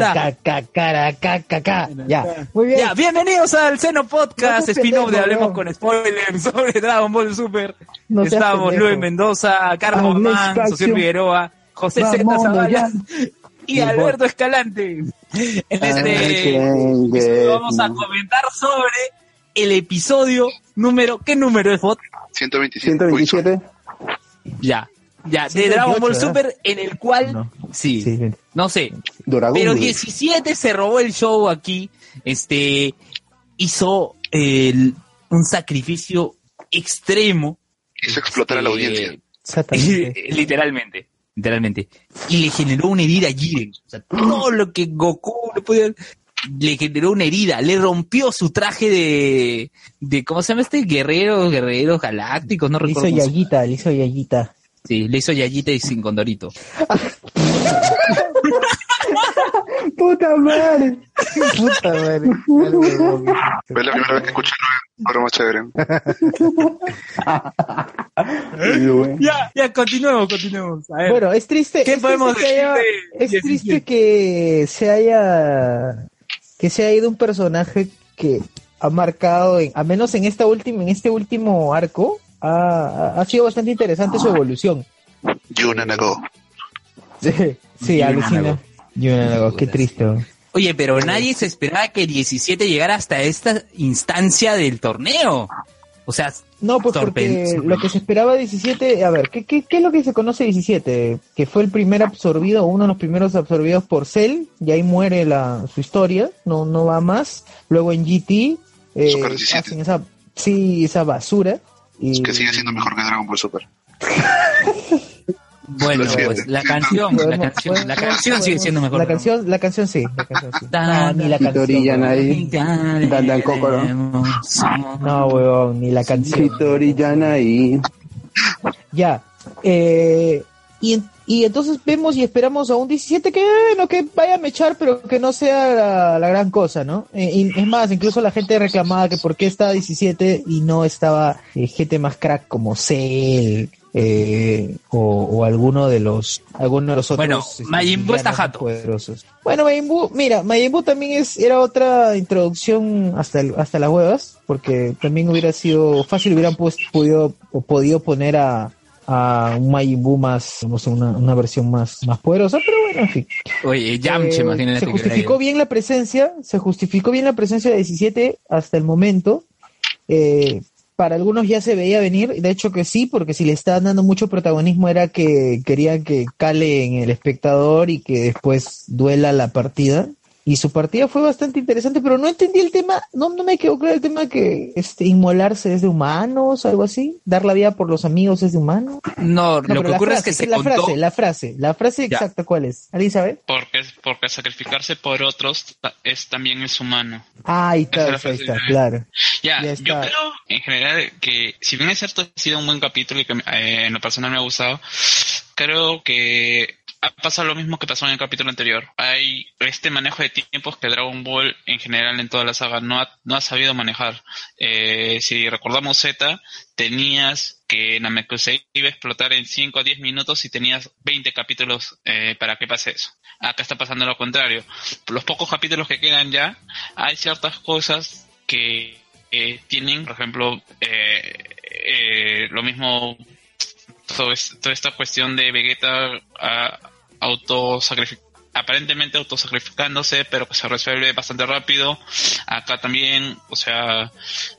Bien. Ya muy bien. Ya, bienvenidos al Seno Podcast, No spin-off de Hablemos con Spoilers sobre Dragon Ball Super. No Estamos. Luis Mendoza, Carlos pasión. Social Figueroa, José Zeta Zavala y Y Alberto Escalante. En este episodio vamos a comentar sobre el episodio número, ¿qué número es, Bot? 127. 127. Ya, ya, de 128, Dragon Ball ¿verdad? Super en el cual, No. sí, no sé, Dragon Pero Ball. 17 se robó el show aquí. Este hizo el- un sacrificio extremo. Hizo explotar a la este, audiencia. Exactamente. literalmente. Literalmente. Y le generó una herida a Jiren. O sea, todo lo que Goku le podía. Le generó una herida. Le rompió su traje de. de ¿Cómo se llama este? Guerreros, guerreros galácticos. No Le hizo recuerdo. cómo se- Yayita, le hizo Yayita. Sí, le hizo Yayita y sin condorito. Puta madre. Puta madre. Fue la primera vez que escuché una broma chévere. Ya, ya, continuemos, continuemos. A ver. Bueno, es triste. ¿Qué es podemos triste que decir haya- de Es 17? triste que se haya que se haya ido un personaje que ha marcado, en, a menos en esta última, en este último arco, ha, ha sido bastante interesante su evolución. Yuna Nago. Sí, sí alucina. Nago. Yuna Nago, qué triste. Oye, pero nadie se esperaba que 17 llegara hasta esta instancia del torneo. O sea, No, pues porque lo que se esperaba 17, a ver, ¿qué, qué, qué es lo que se conoce 17? Que fue el primer absorbido, uno de los primeros absorbidos por Cell, y ahí muere la, su historia, no, no va más. Luego en GT, eh, Super 17. hacen esa, sí, esa basura. Y, Que sigue siendo mejor que Dragon Ball Super. bueno, pues la canción, la canción, la canción sigue siendo mejor. La canción, la canción sí, la canción sí. No, ni la canción. Yanai. Dandan Kokoro. No, huevón, ni la canción. Yanai. Ya. Eh, y, y entonces vemos y esperamos a un 17 que, bueno, que vaya a mechar, pero que no sea la, la gran cosa, ¿no? Eh, y es más, incluso la gente reclamaba que por qué estaba 17 y no estaba eh, gente más crack como Cell eh, o, o alguno de los alguno de los otros. Bueno, este, Majin Buu está jato. poderosos. Bueno, Majin Buu, mira, Majin Buu también es, era otra introducción hasta, el- hasta las huevas, porque también hubiera sido fácil, hubieran pues, podido, o podido poner a, a un Majin más, no sé, una, una versión más, más poderosa, pero bueno, en fin. Oye, Yamcha, Eh, imagínate se justificó bien la presencia, se justificó bien la presencia de 17 hasta el momento. Eh, para algunos ya se veía venir, de hecho que sí, porque si le estaban dando mucho protagonismo era que querían que cale en el espectador y que después duela la partida. Y su partida fue bastante interesante, pero no entendí el tema, no, no me quedó claro el tema que este, inmolarse es de humanos, algo así, dar la vida por los amigos es de humanos. No, No, lo que ocurre frase, es que se la contó. frase, la frase, la frase Ya. exacta cuál es, ¿alguien sabe? Porque, porque sacrificarse por otros es también es humano. Ah, ahí está, es ahí está, claro. Ya, Ya yo creo en general que si bien es cierto ha sido un buen capítulo y que eh, en lo personal me ha gustado, creo que ha pasado lo mismo que pasó en el capítulo anterior. Hay este manejo de tiempos que Dragon Ball en general en toda la saga no ha, no ha sabido manejar. Eh, si recordamos Z, tenías que Namekusei iba a explotar en 5 a 10 minutos y tenías 20 capítulos eh, para que pase eso. Acá está pasando lo contrario. Los pocos capítulos que quedan ya, hay ciertas cosas que eh, tienen, por ejemplo, lo mismo, todo toda esta cuestión de Vegeta ah, autosacrific- aparentemente autosacrificándose, pero que se resuelve bastante rápido. Acá también, o sea,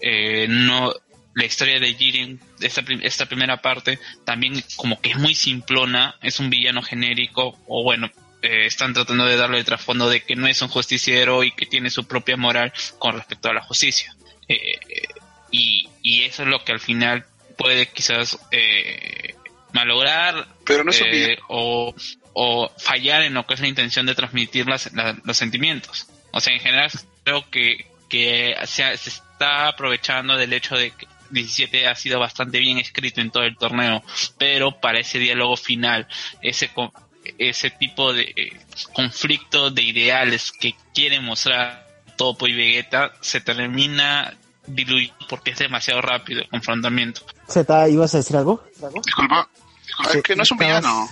eh, no la historia de Jiren, esta, esta primera parte, también como que es muy simplona, es un villano genérico, o bueno, eh, están tratando de darle el trasfondo de que no es un justiciero y que tiene su propia moral con respecto a la justicia. Eh, y, y eso es lo que al final puede quizás eh, malograr Pero no es o, o fallar en lo que es la intención de transmitir las- la- los sentimientos. O sea, en general creo que, que se, ha- se está aprovechando del hecho de que 17 ha sido bastante bien escrito en todo el torneo, pero para ese diálogo final, ese co- ese tipo de eh, conflicto de ideales que quiere mostrar Topo y Vegeta se termina diluyendo porque es demasiado rápido el confrontamiento. Z, ¿ibas a decir algo? Disculpa. disculpa, es que no es un villano.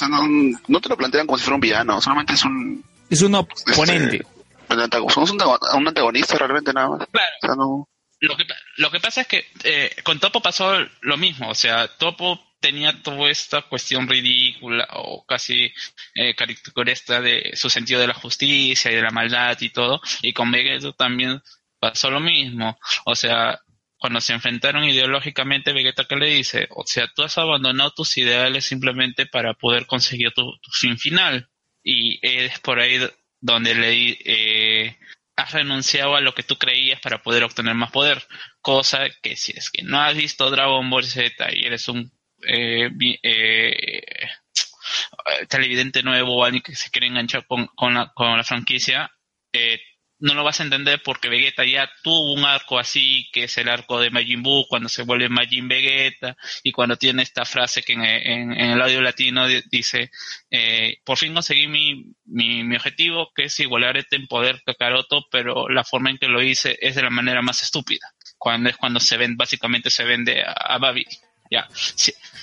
Sea, no, no te lo plantean como si fuera un villano, solamente es un... Es un oponente. un antago- Somos un, antago- un antagonista realmente nada más. Claro. O sea, no... Lo que, lo que pasa es que eh, con Topo pasó lo mismo, o sea, Topo tenía toda esta cuestión ridícula o casi eh, caricaturista de su sentido de la justicia y de la maldad y todo, y con Vegeta también pasó lo mismo, o sea, cuando se enfrentaron ideológicamente, Vegeta que le dice, o sea, tú has abandonado tus ideales simplemente para poder conseguir tu, fin final, y es por ahí donde le eh, has renunciado a lo que tú creías para poder obtener más poder. Cosa que si es que no has visto Dragon Ball Z y eres un eh, eh, televidente nuevo o alguien que se quiere enganchar con, con, la, con la franquicia, eh, no lo vas a entender porque Vegeta ya tuvo un arco así, que es el arco de Majin Buu, cuando se vuelve Majin Vegeta, y cuando tiene esta frase que en, el audio latino di- dice, eh, por fin conseguí mi, mi, objetivo, que es igualar este en poder Kakaroto, pero la forma en que lo hice es de la manera más estúpida, cuando es cuando se ven, básicamente se vende a, a Babi. Ya,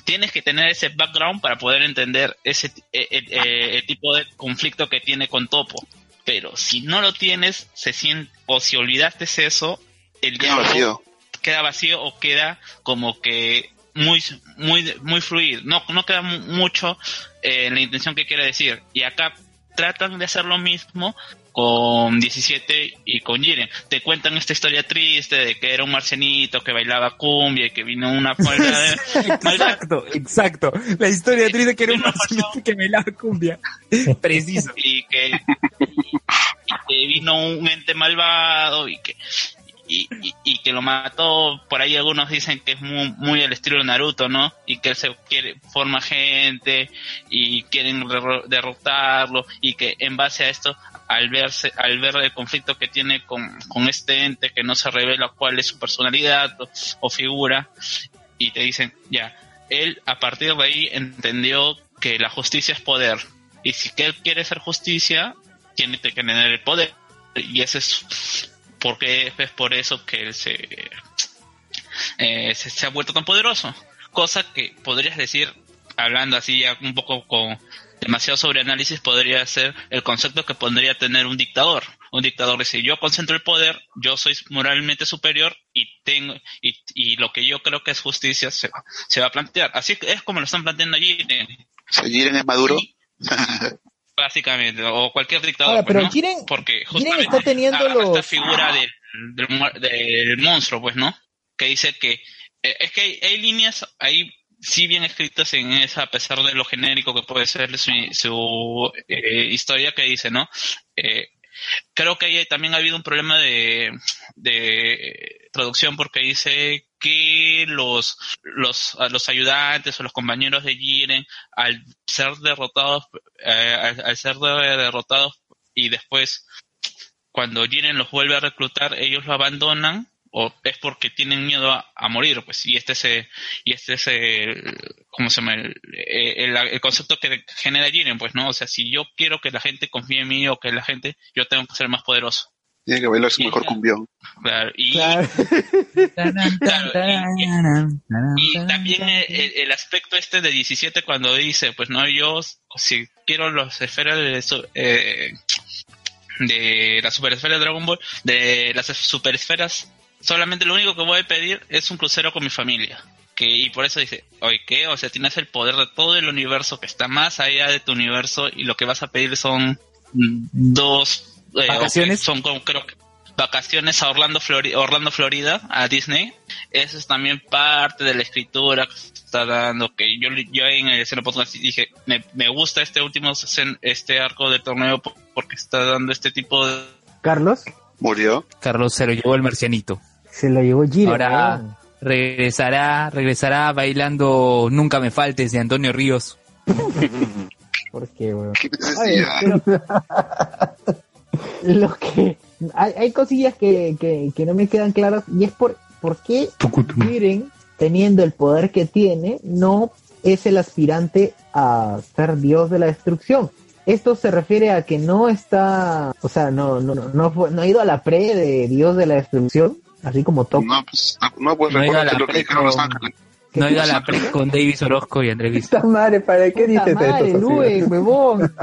tienes que tener ese background para poder entender ese eh, tipo de conflicto que tiene con Topo. Pero si no lo tienes, se siente, o si olvidaste eso, el Queda diálogo vacío. queda vacío o queda como que muy muy muy fluido no no queda mu- mucho eh, en la intención que quiere decir y acá tratan de hacer lo mismo con 17 y con Jiren te cuentan esta historia triste de que era un marcianito que bailaba cumbia y que vino una fuerza de maldad Exacto, exacto. La historia triste que era un marcianito que la cumbia. Preciso. y que, y vino un ente malvado y que y, que lo mató. Por ahí algunos dicen que es muy, muy el estilo de Naruto no y que él se quiere forma gente y quieren derro- derrotarlo y que en base a esto al verse al ver el conflicto que tiene con, con este ente que no se revela cuál es su personalidad o, o figura y te dicen ya él a partir de ahí entendió que la justicia es poder y si que él quiere hacer justicia tiene que tener el poder y ese es porque es por eso que él se, eh, se, se ha vuelto tan poderoso. Cosa que podrías decir hablando así ya un poco con demasiado sobre análisis podría ser el concepto que podría tener un dictador. Un dictador dice yo concentro el poder yo soy moralmente superior y tengo y, y lo que yo creo que es justicia se, va- se va a plantear. Así que es como lo están planteando allí Jiren es maduro. Básicamente o cualquier dictador Ahora, pues, pero ¿no? Jiren- porque Jiren está teniendo esta figura del, del, monstruo pues no que dice que eh, es que hay, hay líneas ahí sí bien escritas en esa a pesar de lo genérico que puede ser su, su eh, historia que dice no Eh, creo que ahí también ha habido un problema de, de traducción porque dice que los, los, los ayudantes o los compañeros de Jiren, al ser derrotados, eh, al, ser de- derrotados y después cuando Jiren los vuelve a reclutar, ellos lo abandonan o es porque tienen miedo a, morir, pues, y este es el, y este es el, ¿cómo se llama? El concepto que genera Jiren, pues, ¿no? O sea, si yo quiero que la gente confíe en mí o que la gente, yo tengo que ser más poderoso. Tiene que bailar su mejor cumbión. Claro, y, Claro. Claro, y también el, el- aspecto este de 17 cuando dice, pues no, yo si quiero las esferas de, eh, de la superesfera de Dragon Ball, de las superesferas, solamente lo único que voy a pedir es un crucero con mi familia. Que, y por eso dice, oye, ¿qué? O sea, tienes el poder de todo el universo que está más allá de tu universo y lo que vas a pedir son dos... eh, ¿Vacaciones? son como, creo que vacaciones a Orlando, Flori- Orlando, Florida, a Disney. Eso es también parte de la escritura que se está dando, que yo, yo en el escena podcast dije, me, me gusta este último este arco del torneo po- porque está dando este tipo de... Carlos, Murió. Carlos se lo llevó el marcianito. se lo llevó Jiren. Ahora regresará, regresará bailando Nunca me faltes de Antonio Ríos. ¿Por qué, weón? ¿Qué Oye, necesidad? pero lo que hay, hay cosillas que, que, que no me quedan claras y es por, por qué Jiren, teniendo el poder que tiene, no es el aspirante a ser dios de la destrucción. Esto se refiere a que no está, o sea, no, no, no, no, fue- no ha ido a la pre de dios de la destrucción, así como Top. No, pues, no, pues No la lo que dijeron los pre- ángeles. No ha ido a la pre con Davis Orozco y Andrés Vista. Puta madre, ¿para qué dices madre, esto? Luen, huevón.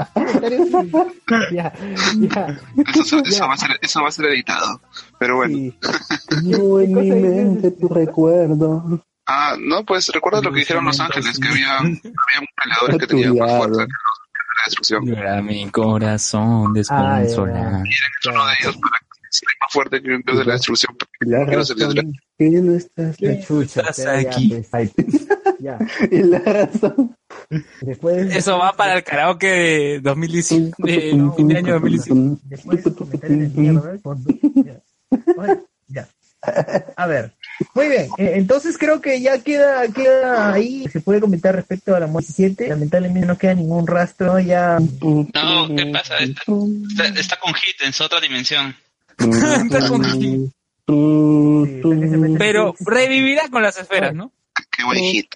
ya, ya. Eso, eso- eso va a ser, eso va a ser editado. Pero bueno. Sí. Yo en ¿Qué mi mente tu recuerdo. Ah, no, pues recuerda lo que dijeron Los Ángeles, que había, había peleadores que tenían más fuerza que los de la destrucción. Llora mi corazón desconsolado. Uno de ellos para sea más fuerte que un dios de la destrucción. La ser razón que no estás La chucha. Estás ya, aquí. pues. Ya. y la razón. Después, Eso va para el karaoke de 2019, de, no, fin de año 2019. después de de mierda, ya. A ver, muy bien. eh, entonces creo que ya queda, queda ahí. Se puede comentar respecto a la muerte 17. Lamentablemente no queda ningún rastro. Ya No, ¿qué pasa? Está, está con Hit en su otra dimensión. Pero revivirá con las esferas, ¿no? Qué buen hit.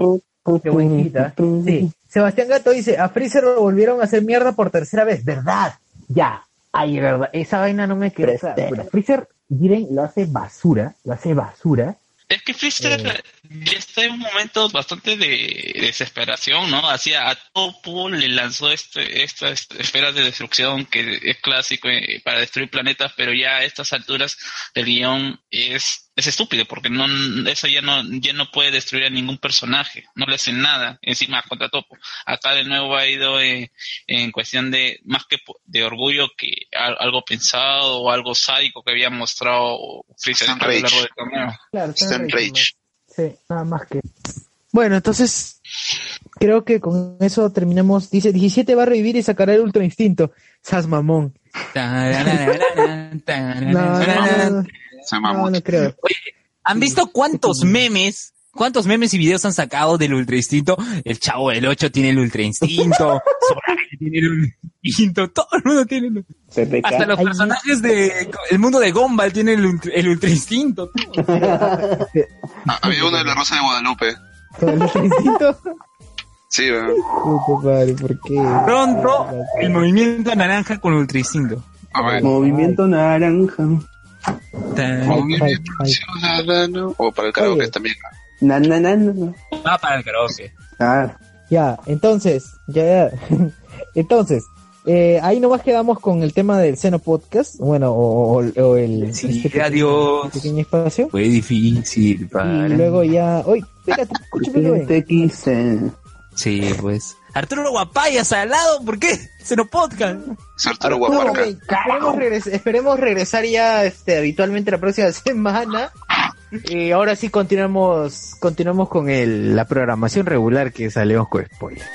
Qué buen hit, ¿ah? Sí. Sebastián Gato dice, a Freezer lo volvieron a hacer mierda por tercera vez, ¿verdad? Ya. Ay, verdad. Esa vaina no me quedó. Pero Freezer, Jiren lo hace basura, lo hace basura. Es que Freezer ya está en un momento bastante de desesperación, ¿no? Hacía a Topo le lanzó este, estas esferas de destrucción que es clásico eh, para destruir planetas, pero ya a estas alturas del guion es, es estúpido porque no eso ya no ya no puede destruir a ningún personaje, no le hacen nada encima contra Topo. Acá de nuevo ha ido eh, en cuestión de más que de orgullo que al- algo pensado o algo sádico que había mostrado Freezer a Está lo en largo rage. del torneo. Claro, Está en rage. Sí, nada más que. Bueno, entonces creo que con eso terminamos. Dice 17 va a revivir y sacará el ultra instinto. Sas mamón. No, no, no, no, Se no, mamó. no creo. ¿Han visto cuántos memes? ¿Cuántos memes y videos han sacado del Ultra Instinto? El Chavo del 8 tiene el Ultra Instinto, Soraya tiene el Ultra Instinto, todo el mundo tiene el PPK. Hasta los personajes de el mundo de Gumball tienen el, ultra- el Ultra Instinto. Ah, había uno de la Rosa de Guadalupe. Con el ultra instinto. Sí, madre, ¿por qué? Pronto, el movimiento naranja con Ultra Instinto. A ver. Movimiento naranja. O para el karaoke Oye. también. Na, na, na, na, na. Va para el karaoke. Ah, Ya, entonces, ya, ya. entonces, eh, ahí nomás quedamos con el tema del Seno Podcast, bueno, o, o- o el Sí, este pequeño- adiós. pequeño espacio. Fue difícil para... Y luego ya, oye, espérate, escúchame te quise. Sí, pues. Arturo Guapayas al lado, ¿por qué? Se nos podcast. Arturo Guaparca. esperemos, regres- esperemos regresar ya este, habitualmente la próxima semana. Y ahora sí continuamos, continuamos con el, la programación regular que salimos con spoiler.